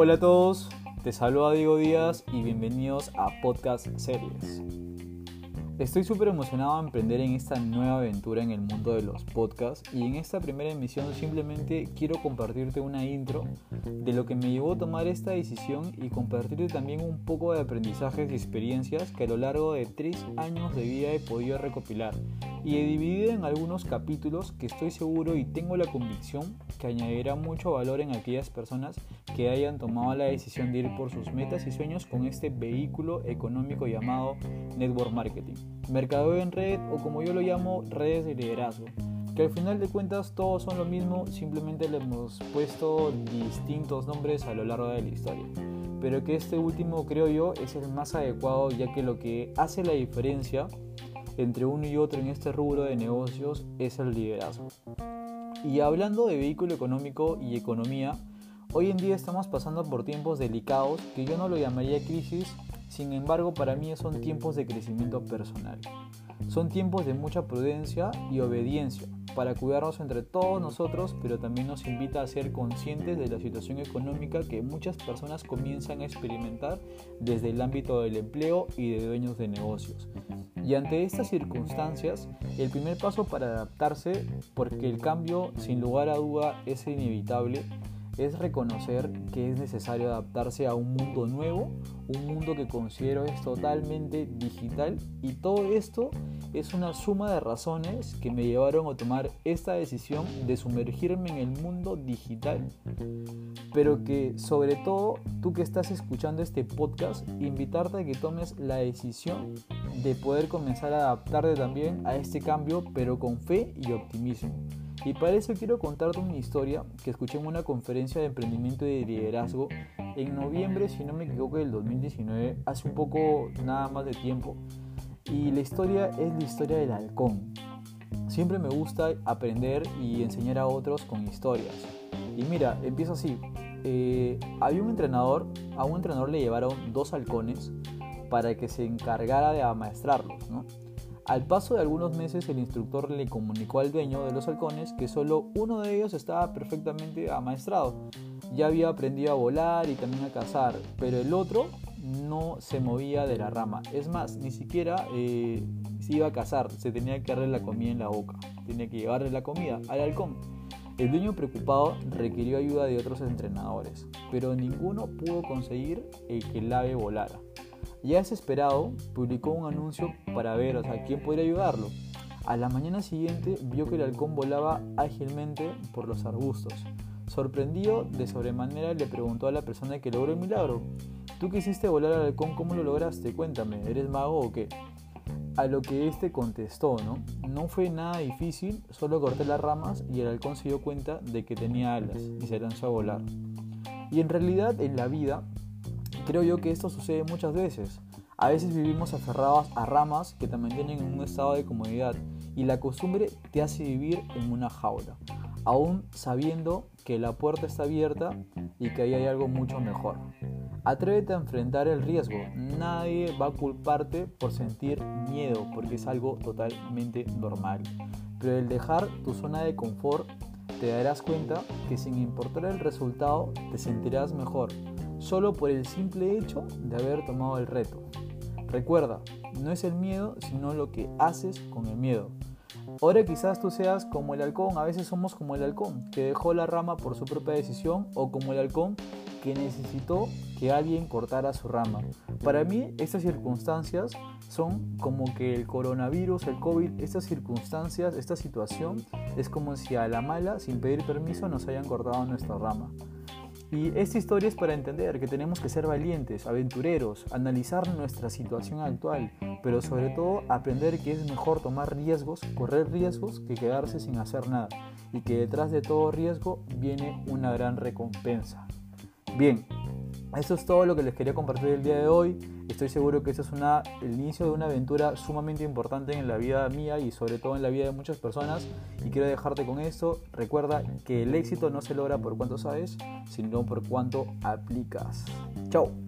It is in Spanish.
Hola a todos, te saluda Diego Díaz y bienvenidos a Podcast Series. Estoy súper emocionado a emprender en esta nueva aventura en el mundo de los podcasts y en esta primera emisión simplemente quiero compartirte una intro de lo que me llevó a tomar esta decisión y compartirte también un poco de aprendizajes y experiencias que a lo largo de tres años de vida he podido recopilar y he dividido en algunos capítulos que estoy seguro y tengo la convicción que añadirá mucho valor en aquellas personas que hayan tomado la decisión de ir por sus metas y sueños con este vehículo económico llamado Network Marketing, mercado en red o como yo lo llamo redes de liderazgo que al final de cuentas todos son lo mismo, simplemente le hemos puesto distintos nombres a lo largo de la historia. Pero que este último creo yo es el más adecuado ya que lo que hace la diferencia entre uno y otro en este rubro de negocios es el liderazgo. Y hablando de vehículo económico y economía, hoy en día estamos pasando por tiempos delicados que yo no lo llamaría crisis, sin embargo para mí son tiempos de crecimiento personal. Son tiempos de mucha prudencia y obediencia para cuidarnos entre todos nosotros, pero también nos invita a ser conscientes de la situación económica que muchas personas comienzan a experimentar desde el ámbito del empleo y de dueños de negocios. Y ante estas circunstancias, el primer paso para adaptarse, porque el cambio sin lugar a duda es inevitable, es reconocer que es necesario adaptarse a un mundo nuevo, un mundo que considero es totalmente digital y todo esto es una suma de razones que me llevaron a tomar esta decisión de sumergirme en el mundo digital. Pero que sobre todo tú que estás escuchando este podcast, invitarte a que tomes la decisión de poder comenzar a adaptarte también a este cambio, pero con fe y optimismo. Y para eso quiero contarte una historia que escuché en una conferencia de emprendimiento y de liderazgo en noviembre, si no me equivoco, del 2019, hace un poco nada más de tiempo. Y la historia es la historia del halcón. Siempre me gusta aprender y enseñar a otros con historias. Y mira, empiezo así. Eh, había un entrenador, a un entrenador le llevaron dos halcones para que se encargara de amaestrarlos, ¿no? Al paso de algunos meses el instructor le comunicó al dueño de los halcones que solo uno de ellos estaba perfectamente amaestrado. Ya había aprendido a volar y también a cazar, pero el otro no se movía de la rama. Es más, ni siquiera eh, se iba a cazar, se tenía que darle la comida en la boca. Tenía que llevarle la comida al halcón. El dueño preocupado requirió ayuda de otros entrenadores, pero ninguno pudo conseguir el que el ave volara. Ya desesperado, publicó un anuncio para ver a quién podría ayudarlo. A la mañana siguiente vio que el halcón volaba ágilmente por los arbustos. Sorprendido de sobremanera le preguntó a la persona que logró el milagro, ¿tú quisiste volar al halcón? ¿Cómo lo lograste? Cuéntame, ¿eres mago o qué? A lo que este contestó, ¿no? No fue nada difícil, solo corté las ramas y el halcón se dio cuenta de que tenía alas y se lanzó a volar. Y en realidad en la vida Creo yo que esto sucede muchas veces. A veces vivimos aferrados a ramas que te mantienen en un estado de comodidad y la costumbre te hace vivir en una jaula, aún sabiendo que la puerta está abierta y que ahí hay algo mucho mejor. Atrévete a enfrentar el riesgo. Nadie va a culparte por sentir miedo porque es algo totalmente normal. Pero el dejar tu zona de confort te darás cuenta que sin importar el resultado te sentirás mejor solo por el simple hecho de haber tomado el reto. Recuerda, no es el miedo, sino lo que haces con el miedo. Ahora quizás tú seas como el halcón, a veces somos como el halcón, que dejó la rama por su propia decisión, o como el halcón que necesitó que alguien cortara su rama. Para mí estas circunstancias son como que el coronavirus, el COVID, estas circunstancias, esta situación es como si a la mala, sin pedir permiso, nos hayan cortado nuestra rama. Y esta historia es para entender que tenemos que ser valientes, aventureros, analizar nuestra situación actual, pero sobre todo aprender que es mejor tomar riesgos, correr riesgos, que quedarse sin hacer nada. Y que detrás de todo riesgo viene una gran recompensa. Bien, eso es todo lo que les quería compartir el día de hoy. Estoy seguro que este es el inicio de una aventura sumamente importante en la vida mía y sobre todo en la vida de muchas personas. Y quiero dejarte con esto. Recuerda que el éxito no se logra por cuánto sabes, sino por cuánto aplicas. Chao.